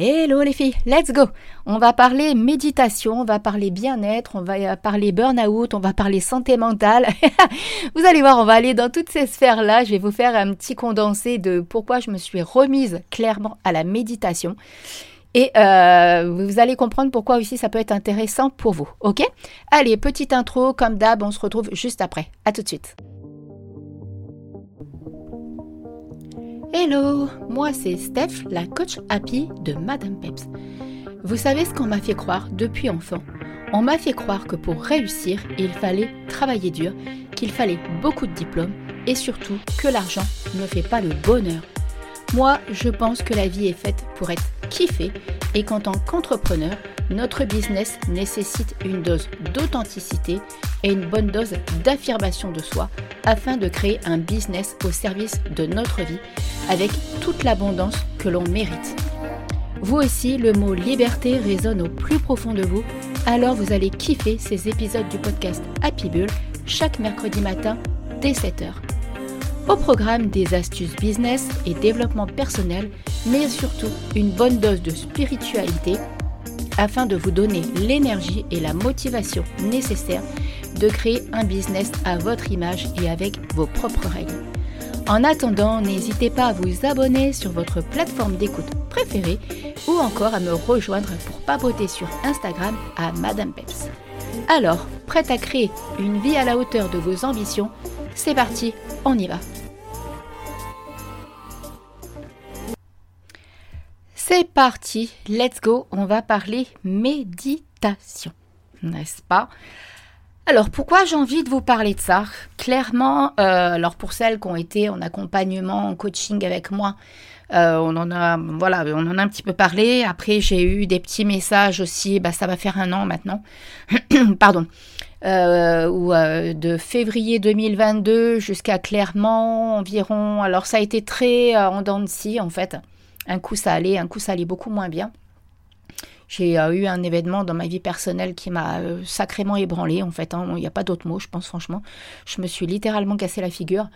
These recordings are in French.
Hello les filles, let's go On va parler méditation, on va parler bien-être, on va parler burn-out, on va parler santé mentale. vous allez voir, on va aller dans toutes ces sphères-là. Je vais vous faire un petit condensé de pourquoi je me suis remise clairement à la méditation. Et euh, vous allez comprendre pourquoi aussi ça peut être intéressant pour vous. Ok? Allez, petite intro, comme d'hab, on se retrouve juste après. À tout de suite. Hello, moi c'est Steph, la coach happy de Madame Peps. Vous savez ce qu'on m'a fait croire depuis enfant On m'a fait croire que pour réussir, il fallait travailler dur, qu'il fallait beaucoup de diplômes et surtout que l'argent ne fait pas le bonheur. Moi, je pense que la vie est faite pour être kiffée et qu'en tant qu'entrepreneur, notre business nécessite une dose d'authenticité et une bonne dose d'affirmation de soi afin de créer un business au service de notre vie avec toute l'abondance que l'on mérite. Vous aussi, le mot liberté résonne au plus profond de vous, alors vous allez kiffer ces épisodes du podcast Happy Bull chaque mercredi matin dès 7h. Au programme des astuces business et développement personnel, mais surtout une bonne dose de spiritualité afin de vous donner l'énergie et la motivation nécessaires de créer un business à votre image et avec vos propres règles. En attendant, n'hésitez pas à vous abonner sur votre plateforme d'écoute préférée ou encore à me rejoindre pour papoter sur Instagram à Madame Peps. Alors, prête à créer une vie à la hauteur de vos ambitions C'est parti, on y va C'est parti, let's go, on va parler méditation, n'est-ce pas? Alors pourquoi j'ai envie de vous parler de ça? Clairement, euh, alors pour celles qui ont été en accompagnement, en coaching avec moi, euh, on en a, voilà, on a un petit peu parlé. Après, j'ai eu des petits messages aussi. Bah, ça va faire un an maintenant. Pardon. Euh, ou de février 2022 jusqu'à clairement environ. Alors ça a été très en dents de scie en fait. Un coup ça allait, un coup ça allait beaucoup moins bien. J'ai euh, eu un événement dans ma vie personnelle qui m'a euh, sacrément ébranlé en fait. Hein. Il n'y a pas d'autre mot, je pense franchement. Je me suis littéralement cassé la figure.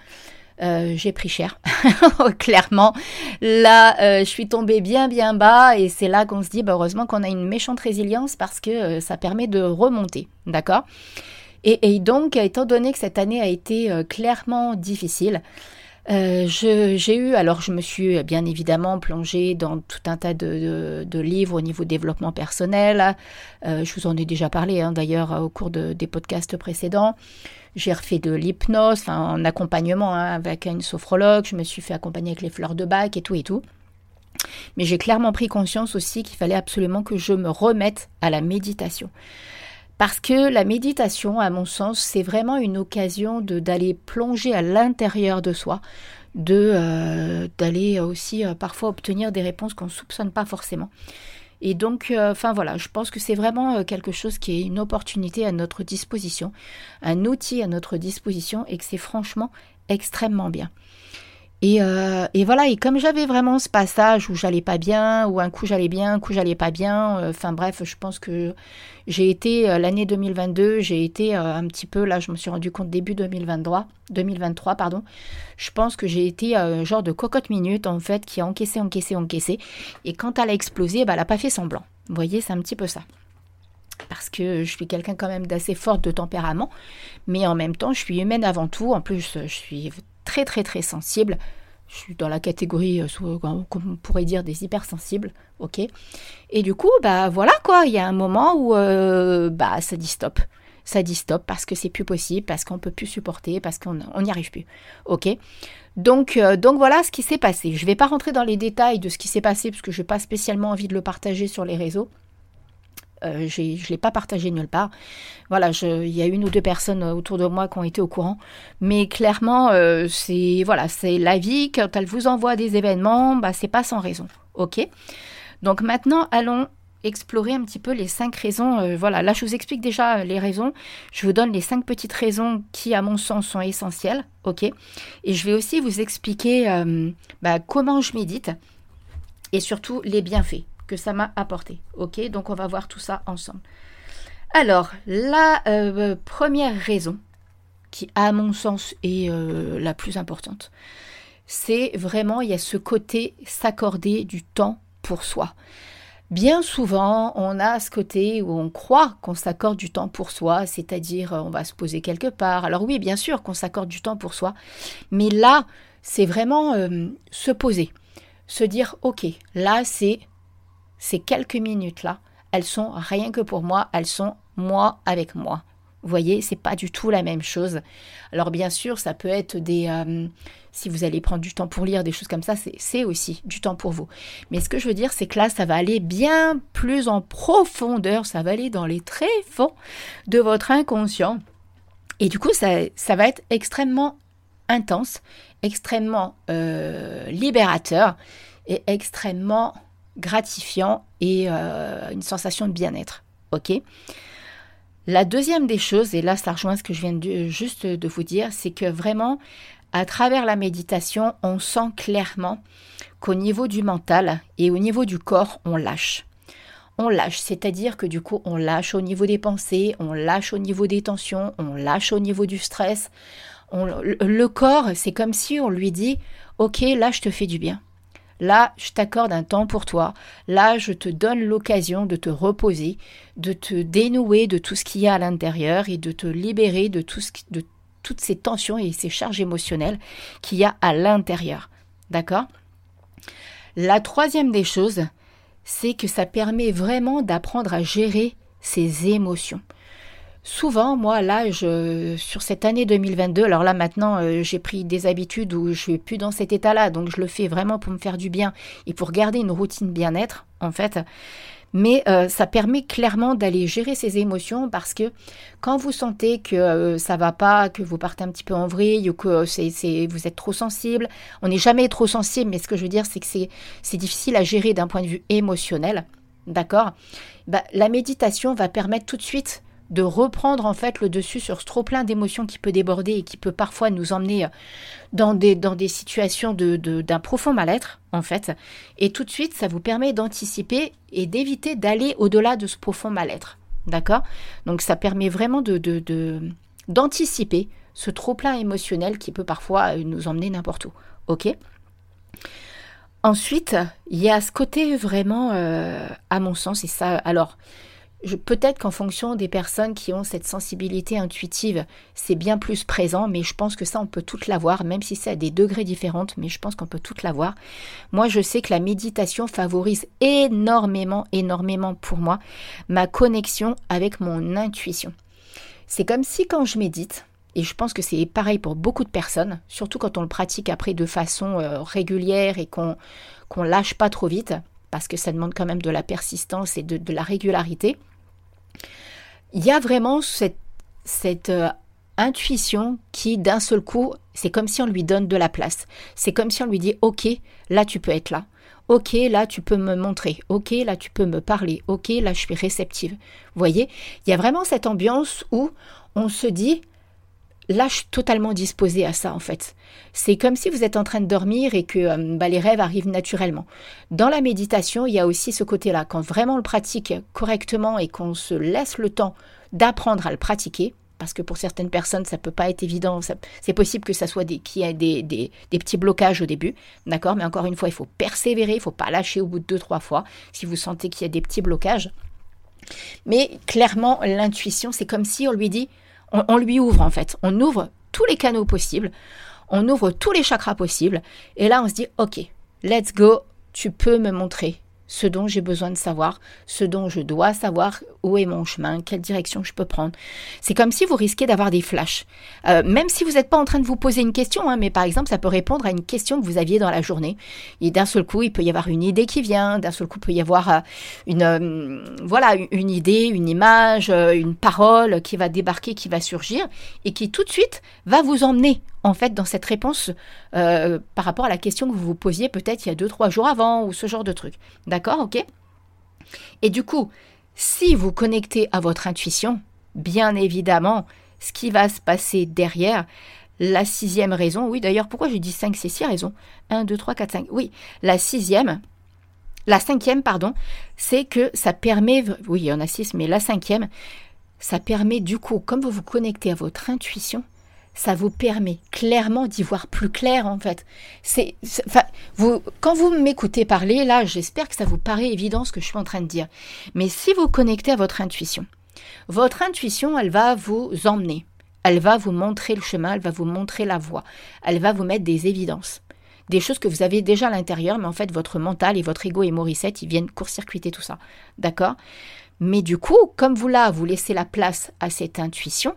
Euh, j'ai pris cher, clairement. Là, je suis tombée bien bien bas et c'est là qu'on se dit, bah, heureusement qu'on a une méchante résilience parce que ça permet de remonter, d'accord? Et, donc, étant donné que cette année a été clairement difficile, euh, j'ai eu, alors je me suis bien évidemment plongée dans tout un tas de, livres au niveau développement personnel. Euh, je vous en ai déjà parlé hein, d'ailleurs au cours des podcasts précédents. J'ai refait de l'hypnose, en accompagnement hein, avec une sophrologue. Je me suis fait accompagner avec les fleurs de bac et tout et tout. Mais j'ai clairement pris conscience aussi qu'il fallait absolument que je me remette à la méditation. Parce que la méditation, à mon sens, c'est vraiment une occasion d'aller plonger à l'intérieur de soi, de euh, d'aller aussi euh, parfois obtenir des réponses qu'on ne soupçonne pas forcément. Et donc, euh, enfin voilà, je pense que c'est vraiment quelque chose qui est une opportunité à notre disposition, un outil à notre disposition, et que c'est franchement extrêmement bien. Euh, et, voilà, et comme j'avais vraiment ce passage où j'allais pas bien, où un coup j'allais bien, un coup j'allais pas bien, euh, enfin bref, je pense que j'ai été, euh, l'année 2022, j'ai été un petit peu, là je me suis rendu compte début 2023, 2023 pardon, je pense que j'ai été un genre de cocotte minute en fait, qui a encaissé, encaissé, encaissé, et quand elle a explosé, bah, elle n'a pas fait semblant. Vous voyez, c'est un petit peu ça parce que je suis quelqu'un quand même d'assez forte de tempérament, mais en même temps, je suis humaine avant tout. En plus, je suis très très très sensible. Je suis dans la catégorie, euh, comme on pourrait dire, des hypersensibles, ok Et du coup, bah voilà quoi, il y a un moment où euh, bah ça dit stop. Ça dit stop parce que c'est plus possible, parce qu'on peut plus supporter, parce qu'on n'y arrive plus, ok donc, euh, donc voilà ce qui s'est passé. Je ne vais pas rentrer dans les détails de ce qui s'est passé parce que je n'ai pas spécialement envie de le partager sur les réseaux. Euh, je ne l'ai pas partagé nulle part. Voilà, il y a une ou deux personnes euh, autour de moi qui ont été au courant. Mais clairement, euh, c'est voilà, c'est la vie. Quand elle vous envoie des événements, bah, c'est pas sans raison. OK? Donc maintenant, allons explorer un petit peu les cinq raisons. voilà, là, je vous explique déjà les raisons. Je vous donne les cinq petites raisons qui, à mon sens, sont essentielles. OK? Et je vais aussi vous expliquer bah, comment je médite et surtout les bienfaits que ça m'a apporté. Ok, donc on va voir tout ça ensemble. Alors, la euh, première raison, qui à mon sens est euh, la plus importante, c'est vraiment, il y a ce côté s'accorder du temps pour soi. Bien souvent, on a ce côté où on croit qu'on s'accorde du temps pour soi, c'est-à-dire on va se poser quelque part. Alors oui, bien sûr qu'on s'accorde du temps pour soi, mais là, c'est vraiment euh, se poser, se dire, ok, là, c'est ces quelques minutes-là, elles sont rien que pour moi, elles sont moi avec moi. Vous voyez, c'est pas du tout la même chose. Alors bien sûr, ça peut être des... Euh, si vous allez prendre du temps pour lire, des choses comme ça, c'est aussi du temps pour vous. Mais ce que je veux dire, c'est que là, ça va aller bien plus en profondeur, ça va aller dans les tréfonds de votre inconscient. Et du coup, ça, ça va être extrêmement intense, extrêmement euh, libérateur et extrêmement gratifiant et euh, une sensation de bien-être. Ok? La deuxième des choses, et là ça rejoint ce que je viens juste de vous dire, c'est que vraiment, à travers la méditation, on sent clairement qu'au niveau du mental et au niveau du corps, on lâche. On lâche, c'est-à-dire que du coup, on lâche au niveau des pensées, on lâche au niveau des tensions, on lâche au niveau du stress, le corps, c'est comme si on lui dit, ok, là je te fais du bien. Là, je t'accorde un temps pour toi. Là, je te donne l'occasion de te reposer, de te dénouer de tout ce qu'il y a à l'intérieur et de te libérer de, toutes ces tensions et ces charges émotionnelles qu'il y a à l'intérieur. D'accord? La troisième des choses, c'est que ça permet vraiment d'apprendre à gérer ses émotions. Souvent, moi, là, sur cette année 2022, alors là maintenant, euh, j'ai pris des habitudes où je suis plus dans cet état-là, donc je le fais vraiment pour me faire du bien et pour garder une routine bien-être, en fait. Mais euh, ça permet clairement d'aller gérer ses émotions parce que quand vous sentez que euh, ça va pas, que vous partez un petit peu en vrille ou que c'est, vous êtes trop sensible, on n'est jamais trop sensible, mais ce que je veux dire, c'est que c'est, difficile à gérer d'un point de vue émotionnel, d'accord? Bah, La méditation va permettre tout de suite de reprendre en fait le dessus sur ce trop plein d'émotions qui peut déborder et qui peut parfois nous emmener euh, dans des, situations d'un de, profond mal-être en fait. Et tout de suite, ça vous permet d'anticiper et d'éviter d'aller au-delà de ce profond mal-être. D'accord? Donc ça permet vraiment de, d'anticiper ce trop plein émotionnel qui peut parfois euh, nous emmener n'importe où. Ok? Ensuite, il y a ce côté vraiment, euh, à mon sens, et ça, alors, Peut-être qu'en fonction des personnes qui ont cette sensibilité intuitive, c'est bien plus présent, mais je pense que ça, on peut tout l'avoir, même si c'est à des degrés différents, mais je pense qu'on peut tout l'avoir. Moi, je sais que la méditation favorise énormément, énormément pour moi ma connexion avec mon intuition. C'est comme si quand je médite, et je pense que c'est pareil pour beaucoup de personnes, surtout quand on le pratique après de façon euh, régulière et qu'on qu'on lâche pas trop vite, parce que ça demande quand même de la persistance et de la régularité il y a vraiment cette, euh, intuition qui, d'un seul coup, c'est comme si on lui donne de la place. C'est comme si on lui dit, OK, là, tu peux être là. Ok, là tu peux me montrer. Ok, là tu peux me parler. Ok, là je suis réceptive. Vous voyez, il y a vraiment cette ambiance où on se dit, là je suis totalement disposée à ça en fait. C'est comme si vous êtes en train de dormir et que euh, bah, les rêves arrivent naturellement. Dans la méditation, il y a aussi ce côté-là. Quand vraiment on le pratique correctement et qu'on se laisse le temps d'apprendre à le pratiquer, parce que pour certaines personnes, ça peut pas être évident. C'est possible que ça soit des, qu'il y ait des, des, petits blocages au début, d'accord? Mais encore une fois, il faut persévérer, il faut pas lâcher au bout de deux, trois fois si vous sentez qu'il y a des petits blocages. Mais clairement, l'intuition, c'est comme si on lui dit, on, lui ouvre en fait, on ouvre tous les canaux possibles, on ouvre tous les chakras possibles, et là on se dit, ok, let's go, tu peux me montrer ce dont j'ai besoin de savoir, ce dont je dois savoir, où est mon chemin, quelle direction je peux prendre. C'est comme si vous risquez d'avoir des flashs. Euh, même si vous n'êtes pas en train de vous poser une question, hein, mais par exemple, ça peut répondre à une question que vous aviez dans la journée. Et d'un seul coup, il peut y avoir une idée qui vient, d'un seul coup, il peut y avoir euh, une, euh, voilà, une idée, une image, une parole qui va débarquer, qui va surgir, et qui tout de suite va vous emmener en fait dans cette réponse euh, par rapport à la question que vous vous posiez peut-être il y a deux trois jours avant ou ce genre de truc. D'accord, ok Et du coup, si vous connectez à votre intuition, bien évidemment, ce qui va se passer derrière, la sixième raison, oui d'ailleurs pourquoi j'ai dit cinq, c'est six raisons? 1, 2, 3, 4, 5. Oui, la sixième, la cinquième, pardon, c'est que ça permet, oui il y en a six, mais la cinquième, ça permet du coup, comme vous vous connectez à votre intuition, ça vous permet clairement d'y voir plus clair en fait. C'est, vous, quand vous m'écoutez parler, là, j'espère que ça vous paraît évident ce que je suis en train de dire. Mais si vous connectez à votre intuition, votre intuition, elle va vous emmener, elle va vous montrer le chemin, elle va vous montrer la voie, elle va vous mettre des évidences. Des choses que vous avez déjà à l'intérieur, mais en fait, votre mental et votre ego et Morissette, ils viennent court-circuiter tout ça. D'accord? Mais du coup, comme vous là, vous laissez la place à cette intuition,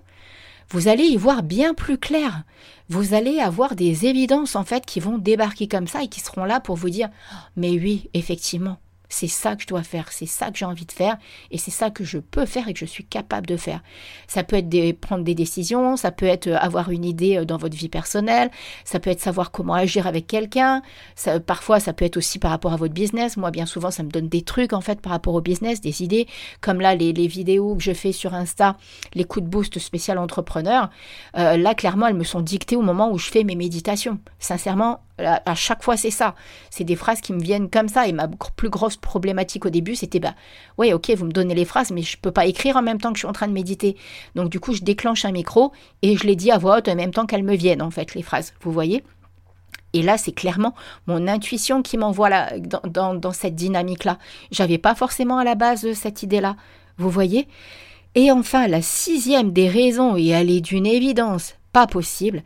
vous allez y voir bien plus clair. Vous allez avoir des évidences en fait qui vont débarquer comme ça et qui seront là pour vous dire mais oui, effectivement, c'est ça que je dois faire, c'est ça que j'ai envie de faire et c'est ça que je peux faire et que je suis capable de faire. Ça peut être prendre des décisions, ça peut être euh, avoir une idée euh, dans votre vie personnelle, ça peut être savoir comment agir avec quelqu'un, ça, parfois ça peut être aussi par rapport à votre business. Moi, bien souvent, ça me donne des trucs en fait par rapport au business, des idées, comme là les, vidéos que je fais sur Insta, les coups de boost spécial entrepreneur. Euh, là, clairement, elles me sont dictées au moment où je fais mes méditations. Sincèrement, à chaque fois, c'est ça. C'est des phrases qui me viennent comme ça. Et ma plus grosse problématique au début, c'était bah, ouais, ok, vous me donnez les phrases, mais je peux pas écrire en même temps que je suis en train de méditer. Donc, du coup, je déclenche un micro et je les dis à voix haute en même temps qu'elles me viennent, en fait, les phrases. Vous voyez? Et là, c'est clairement mon intuition qui m'envoie dans, dans, cette dynamique-là. J'avais pas forcément à la base cette idée-là. Vous voyez? Et enfin, la sixième des raisons, et elle est d'une évidence pas possible,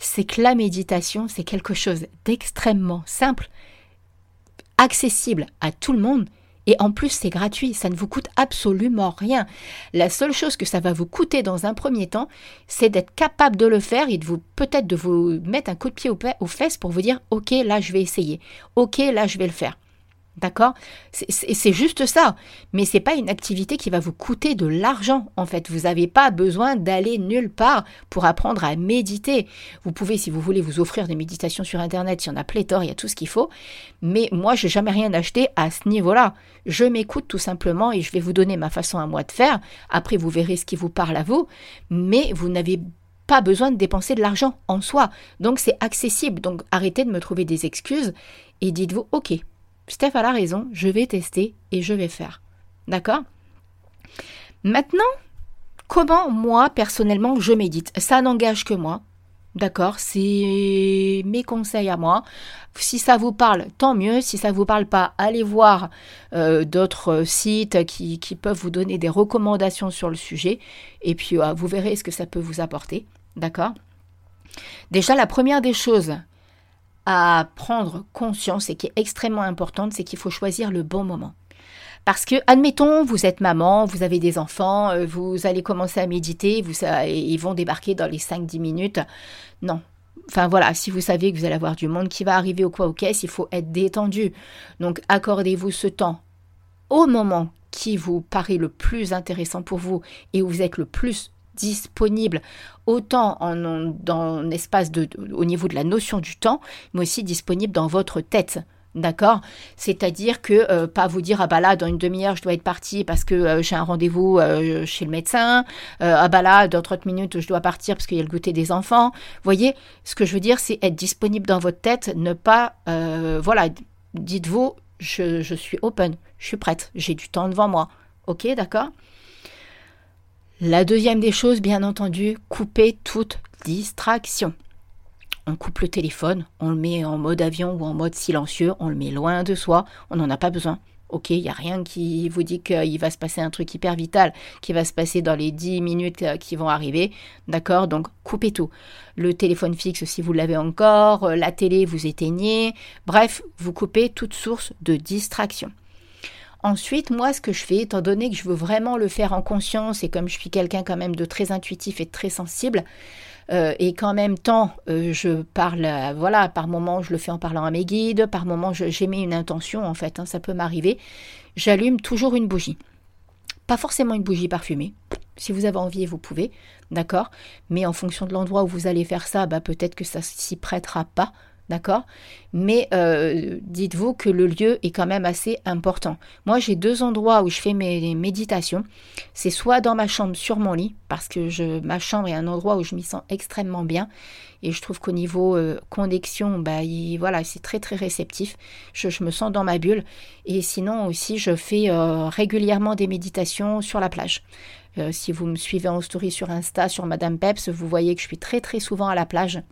c'est que la méditation, c'est quelque chose d'extrêmement simple, accessible à tout le monde, et en plus c'est gratuit, ça ne vous coûte absolument rien. La seule chose que ça va vous coûter dans un premier temps, c'est d'être capable de le faire et vous peut-être de vous mettre un coup de pied aux fesses pour vous dire ok là je vais essayer, ok là je vais le faire. D'accord? C'est juste ça. Mais c'est pas une activité qui va vous coûter de l'argent, en fait. Vous n'avez pas besoin d'aller nulle part pour apprendre à méditer. Vous pouvez, si vous voulez, vous offrir des méditations sur Internet. Il y en a pléthore, il y a tout ce qu'il faut. Mais moi, je n'ai jamais rien acheté à ce niveau-là. Je m'écoute tout simplement et je vais vous donner ma façon à moi de faire. Après, vous verrez ce qui vous parle à vous. Mais vous n'avez pas besoin de dépenser de l'argent en soi. Donc, c'est accessible. Donc, arrêtez de me trouver des excuses et dites-vous, OK, Steph a la raison, je vais tester et je vais faire. D'accord? Maintenant, comment moi, personnellement, je médite? Ça n'engage que moi. D'accord? C'est mes conseils à moi. Si ça vous parle, tant mieux. Si ça ne vous parle pas, allez voir euh, d'autres sites qui, peuvent vous donner des recommandations sur le sujet. Et puis, euh, vous verrez ce que ça peut vous apporter. D'accord? Déjà, la première des choses prendre conscience et qui est extrêmement importante, c'est qu'il faut choisir le bon moment. Parce que, admettons, vous êtes maman, vous avez des enfants, euh, vous allez commencer à méditer, vous, ils vont débarquer dans les 5-10 minutes. Non. Enfin voilà, si vous savez que vous allez avoir du monde qui va arriver au quoi au caisse, il faut être détendu. Donc accordez-vous ce temps au moment qui vous paraît le plus intéressant pour vous et où vous êtes le plus disponible autant en, dans de, au niveau de la notion du temps, mais aussi disponible dans votre tête. D'accord? C'est-à-dire que euh, pas vous dire ah bah là dans une demi-heure je dois être parti parce que euh, j'ai un rendez-vous euh, chez le médecin, ah bah là dans 30 minutes je dois partir parce qu'il y a le goûter des enfants. Vous voyez, ce que je veux dire c'est être disponible dans votre tête, ne pas voilà, dites-vous je, je suis open, je suis prête, j'ai du temps devant moi. OK, d'accord? La deuxième des choses, bien entendu, couper toute distraction. On coupe le téléphone, on le met en mode avion ou en mode silencieux, on le met loin de soi, on n'en a pas besoin. Ok, il n'y a rien qui vous dit qu'il va se passer un truc hyper vital, qui va se passer dans les 10 minutes euh, qui vont arriver. D'accord? Donc, coupez tout. Le téléphone fixe, si vous l'avez encore, euh, la télé, vous éteignez. Bref, vous coupez toute source de distraction. Ensuite, moi, ce que je fais, étant donné que je veux vraiment le faire en conscience et comme je suis quelqu'un quand même de très intuitif et très sensible, euh, et qu'en même temps, euh, je parle, euh, voilà, par moment, je le fais en parlant à mes guides, par moment, j'émets une intention, en fait, hein, ça peut m'arriver. J'allume toujours une bougie. Pas forcément une bougie parfumée. Si vous avez envie, vous pouvez, d'accord? Mais en fonction de l'endroit où vous allez faire ça, bah, peut-être que ça s'y prêtera pas. D'accord? Mais euh, dites-vous que le lieu est quand même assez important. Moi, j'ai deux endroits où je fais mes méditations. C'est soit dans ma chambre sur mon lit, parce que ma chambre est un endroit où je m'y sens extrêmement bien. Et je trouve qu'au niveau euh, connexion, bah, voilà, c'est très très réceptif. Je, me sens dans ma bulle. Et sinon aussi, je fais euh, régulièrement des méditations sur la plage. si vous me suivez en story sur Insta, sur Madame Peps, vous voyez que je suis très très souvent à la plage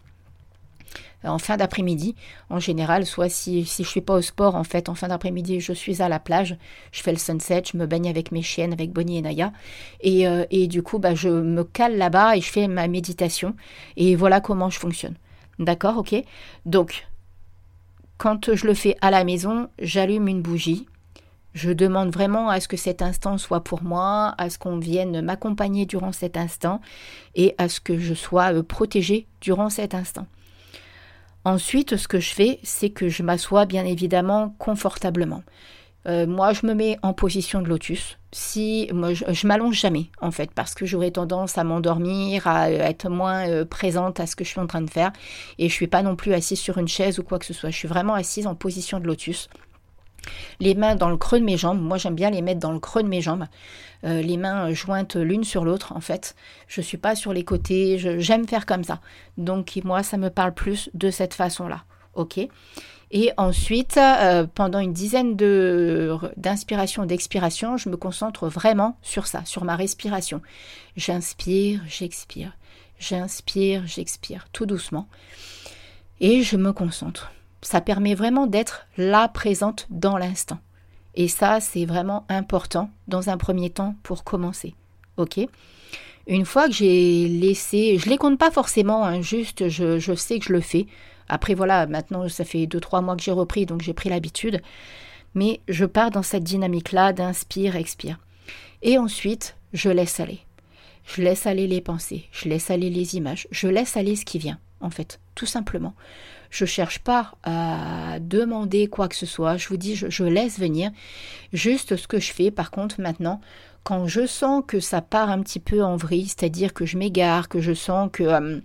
en fin d'après-midi. En général, soit si, si je suis pas au sport, en fait, en fin d'après-midi, je suis à la plage, je fais le sunset, je me baigne avec mes chiennes, avec Bonnie et Naya. Et, euh, et du coup, bah, je me cale là-bas et je fais ma méditation. Et voilà comment je fonctionne. D'accord, ok Donc, quand je le fais à la maison, j'allume une bougie. Je demande vraiment à ce que cet instant soit pour moi, à ce qu'on vienne m'accompagner durant cet instant et à ce que je sois euh, protégée durant cet instant. Ensuite, ce que je fais, c'est que je m'assois bien évidemment confortablement. Euh, moi, je me mets en position de lotus. Si moi, je, m'allonge jamais en fait, parce que j'aurais tendance à m'endormir, à être moins euh, présente à ce que je suis en train de faire, et je suis pas non plus assise sur une chaise ou quoi que ce soit. Je suis vraiment assise en position de lotus les mains dans le creux de mes jambes. Moi, j'aime bien les mettre dans le creux de mes jambes. Euh, les mains jointes l'une sur l'autre, en fait. Je ne suis pas sur les côtés. J'aime faire comme ça. Donc, moi, ça me parle plus de cette façon-là. OK et ensuite, euh, pendant une dizaine d'inspiration, d'expiration, je me concentre vraiment sur ça, sur ma respiration. J'inspire, j'expire. J'inspire, j'expire, tout doucement. Et je me concentre ça permet vraiment d'être là présente dans l'instant. Et ça, c'est vraiment important dans un premier temps pour commencer. OK? Une fois que j'ai laissé, je les compte pas forcément, hein, juste je, je, sais que je le fais. Après, voilà, maintenant, ça fait 2-3 mois que j'ai repris, donc j'ai pris l'habitude. Mais je pars dans cette dynamique-là d'inspire, expire. Et ensuite, je laisse aller. Je laisse aller les pensées, je laisse aller les images, je laisse aller ce qui vient, en fait, tout simplement. Je cherche pas à demander quoi que ce soit. Je vous dis, je, laisse venir. Juste ce que je fais, par contre, maintenant, quand je sens que ça part un petit peu en vrille, c'est-à-dire que je m'égare, que je sens que euh,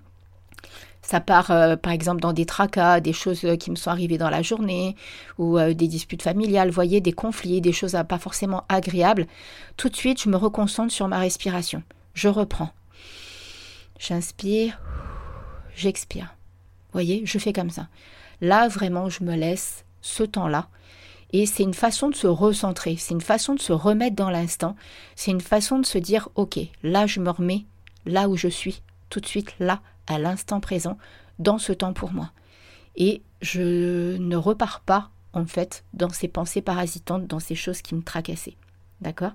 ça part, euh, par exemple, dans des tracas, des choses qui me sont arrivées dans la journée, ou euh, des disputes familiales, vous voyez, des conflits, des choses pas forcément agréables. Tout de suite, je me reconcentre sur ma respiration. Je reprends. J'inspire, j'expire voyez, je fais comme ça. Là, vraiment, je me laisse ce temps-là. Et c'est une façon de se recentrer, c'est une façon de se remettre dans l'instant, c'est une façon de se dire, ok, là, je me remets là où je suis, tout de suite, là, à l'instant présent, dans ce temps pour moi. Et je ne repars pas, en fait, dans ces pensées parasitantes, dans ces choses qui me tracassaient. D'accord?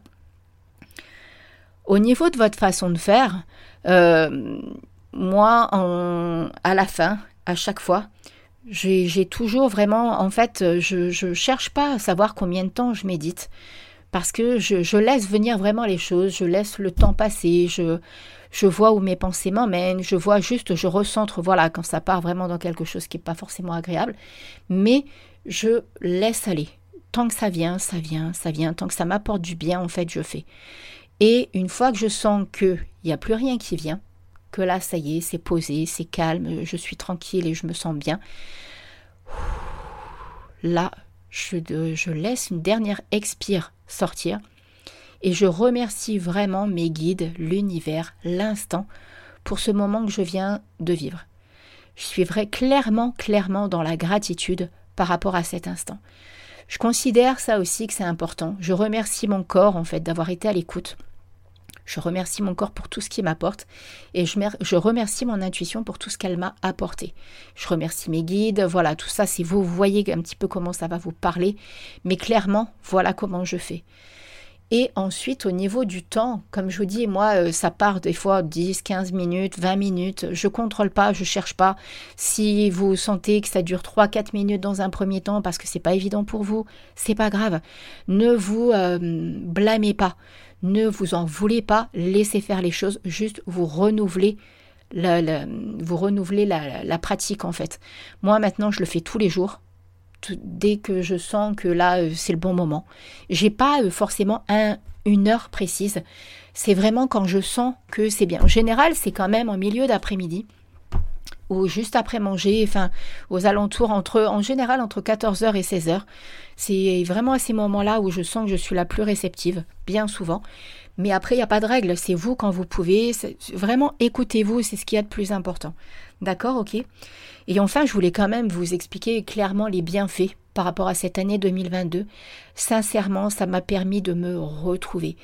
Au niveau de votre façon de faire, euh, moi, à la fin, à chaque fois. J'ai toujours vraiment, en fait, je cherche pas à savoir combien de temps je médite, parce que je, laisse venir vraiment les choses, je laisse le temps passer, je, je vois où mes pensées m'emmènent, je vois juste, je recentre, voilà, quand ça part vraiment dans quelque chose qui n'est pas forcément agréable, mais je laisse aller. Tant que ça vient, ça vient, ça vient, tant que ça m'apporte du bien, en fait, je fais. Et une fois que je sens qu'il n'y a plus rien qui vient, que là, ça y est, c'est posé, c'est calme, je suis tranquille et je me sens bien. Là, je, laisse une dernière expire sortir et je remercie vraiment mes guides, l'univers, l'instant pour ce moment que je viens de vivre. Je suis vrai, clairement, clairement dans la gratitude par rapport à cet instant. Je considère ça aussi que c'est important. Je remercie mon corps en fait d'avoir été à l'écoute je remercie mon corps pour tout ce qu'il m'apporte et je, remercie mon intuition pour tout ce qu'elle m'a apporté. Je remercie mes guides, voilà, tout ça, si vous voyez un petit peu comment ça va vous parler, mais clairement, voilà comment je fais. Et ensuite, au niveau du temps, comme je vous dis, moi, euh, ça part des fois 10, 15 minutes, 20 minutes. Je contrôle pas, je cherche pas. Si vous sentez que ça dure 3, 4 minutes dans un premier temps parce que c'est pas évident pour vous, c'est pas grave. Ne vous euh, blâmez pas. Ne vous en voulez pas, laissez faire les choses, juste vous renouvelez la, vous renouvelez la, pratique en fait. Moi maintenant je le fais tous les jours, dès que je sens que là euh, c'est le bon moment. J'ai pas euh, forcément un, une heure précise. C'est vraiment quand je sens que c'est bien. En général, c'est quand même en milieu d'après-midi. Ou juste après manger, enfin aux alentours entre en général entre 14h et 16h. C'est vraiment à ces moments-là où je sens que je suis la plus réceptive, bien souvent. Mais après, il n'y a pas de règle, c'est vous quand vous pouvez. Vraiment, écoutez-vous, c'est ce qu'il y a de plus important. D'accord, ok Et enfin, je voulais quand même vous expliquer clairement les bienfaits par rapport à cette année 2022. Sincèrement, ça m'a permis de me retrouver.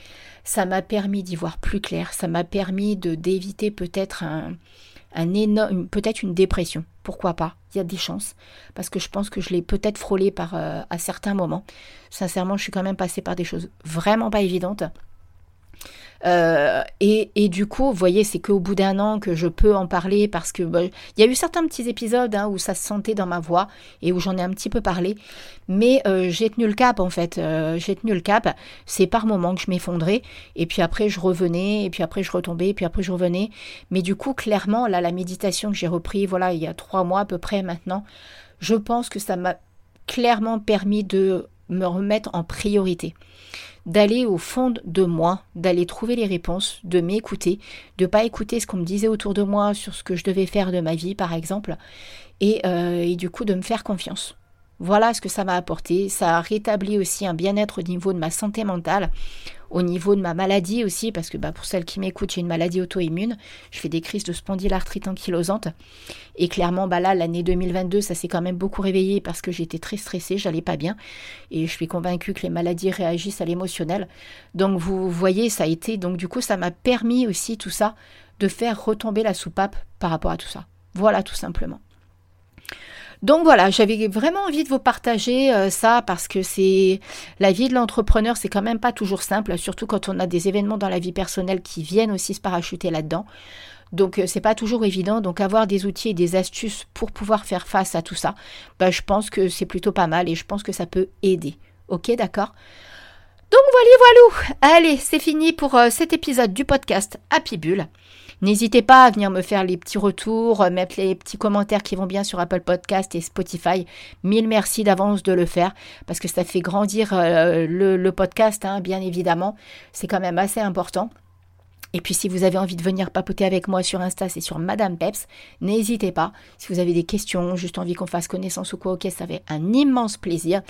Ça m'a permis d'y voir plus clair. Ça m'a permis de d'éviter peut-être un, un énorme, peut-être une dépression. Pourquoi pas? Il y a des chances. Parce que je pense que je l'ai peut-être frôlé par, euh, à certains moments. Sincèrement, je suis quand même passée par des choses vraiment pas évidentes. Euh, et, du coup, vous voyez, c'est qu'au bout d'un an que je peux en parler parce que bah, il y a eu certains petits épisodes hein, où ça se sentait dans ma voix et où j'en ai un petit peu parlé. Mais euh, j'ai tenu le cap en fait. Euh, j'ai tenu le cap. C'est par moments que je m'effondrais et puis après je revenais et puis après je retombais et puis après je revenais. Mais du coup, clairement, là, la méditation que j'ai repris, voilà, il y a trois mois à peu près maintenant, je pense que ça m'a clairement permis de me remettre en priorité d'aller au fond de moi, d'aller trouver les réponses, de m'écouter, de pas écouter ce qu'on me disait autour de moi sur ce que je devais faire de ma vie, par exemple, et, euh, et du coup de me faire confiance. Voilà ce que ça m'a apporté. Ça a rétabli aussi un bien-être au niveau de ma santé mentale, au niveau de ma maladie aussi, parce que bah, pour celles qui m'écoutent, j'ai une maladie auto-immune. Je fais des crises de spondylarthrite ankylosante. Et clairement, bah là, l'année 2022, ça s'est quand même beaucoup réveillé parce que j'étais très stressée, j'allais pas bien. Et je suis convaincue que les maladies réagissent à l'émotionnel. Donc vous voyez, ça a été. Donc du coup, ça m'a permis aussi tout ça de faire retomber la soupape par rapport à tout ça. Voilà tout simplement. Donc voilà, j'avais vraiment envie de vous partager euh, ça parce que c'est la vie de l'entrepreneur, c'est quand même pas toujours simple, surtout quand on a des événements dans la vie personnelle qui viennent aussi se parachuter là-dedans. Donc euh, c'est pas toujours évident. Donc avoir des outils et des astuces pour pouvoir faire face à tout ça, bah, je pense que c'est plutôt pas mal et je pense que ça peut aider. Ok, d'accord? Donc voilà, voilà. Allez, c'est fini pour euh, cet épisode du podcast Happy Bull. N'hésitez pas à venir me faire les petits retours, euh, mettre les petits commentaires qui vont bien sur Apple Podcast et Spotify. Mille merci d'avance de le faire parce que ça fait grandir euh, le, podcast, hein, bien évidemment. C'est quand même assez important. Et puis si vous avez envie de venir papoter avec moi sur Insta, c'est sur Madame Peps. N'hésitez pas. Si vous avez des questions, juste envie qu'on fasse connaissance ou quoi, ok, ça fait un immense plaisir.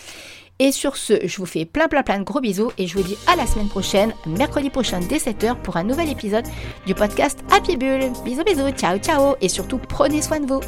Et sur ce, je vous fais plein plein plein de gros bisous et je vous dis à la semaine prochaine, mercredi prochain dès 7h pour un nouvel épisode du podcast Happy Bull. Bisous bisous, ciao ciao et surtout prenez soin de vous.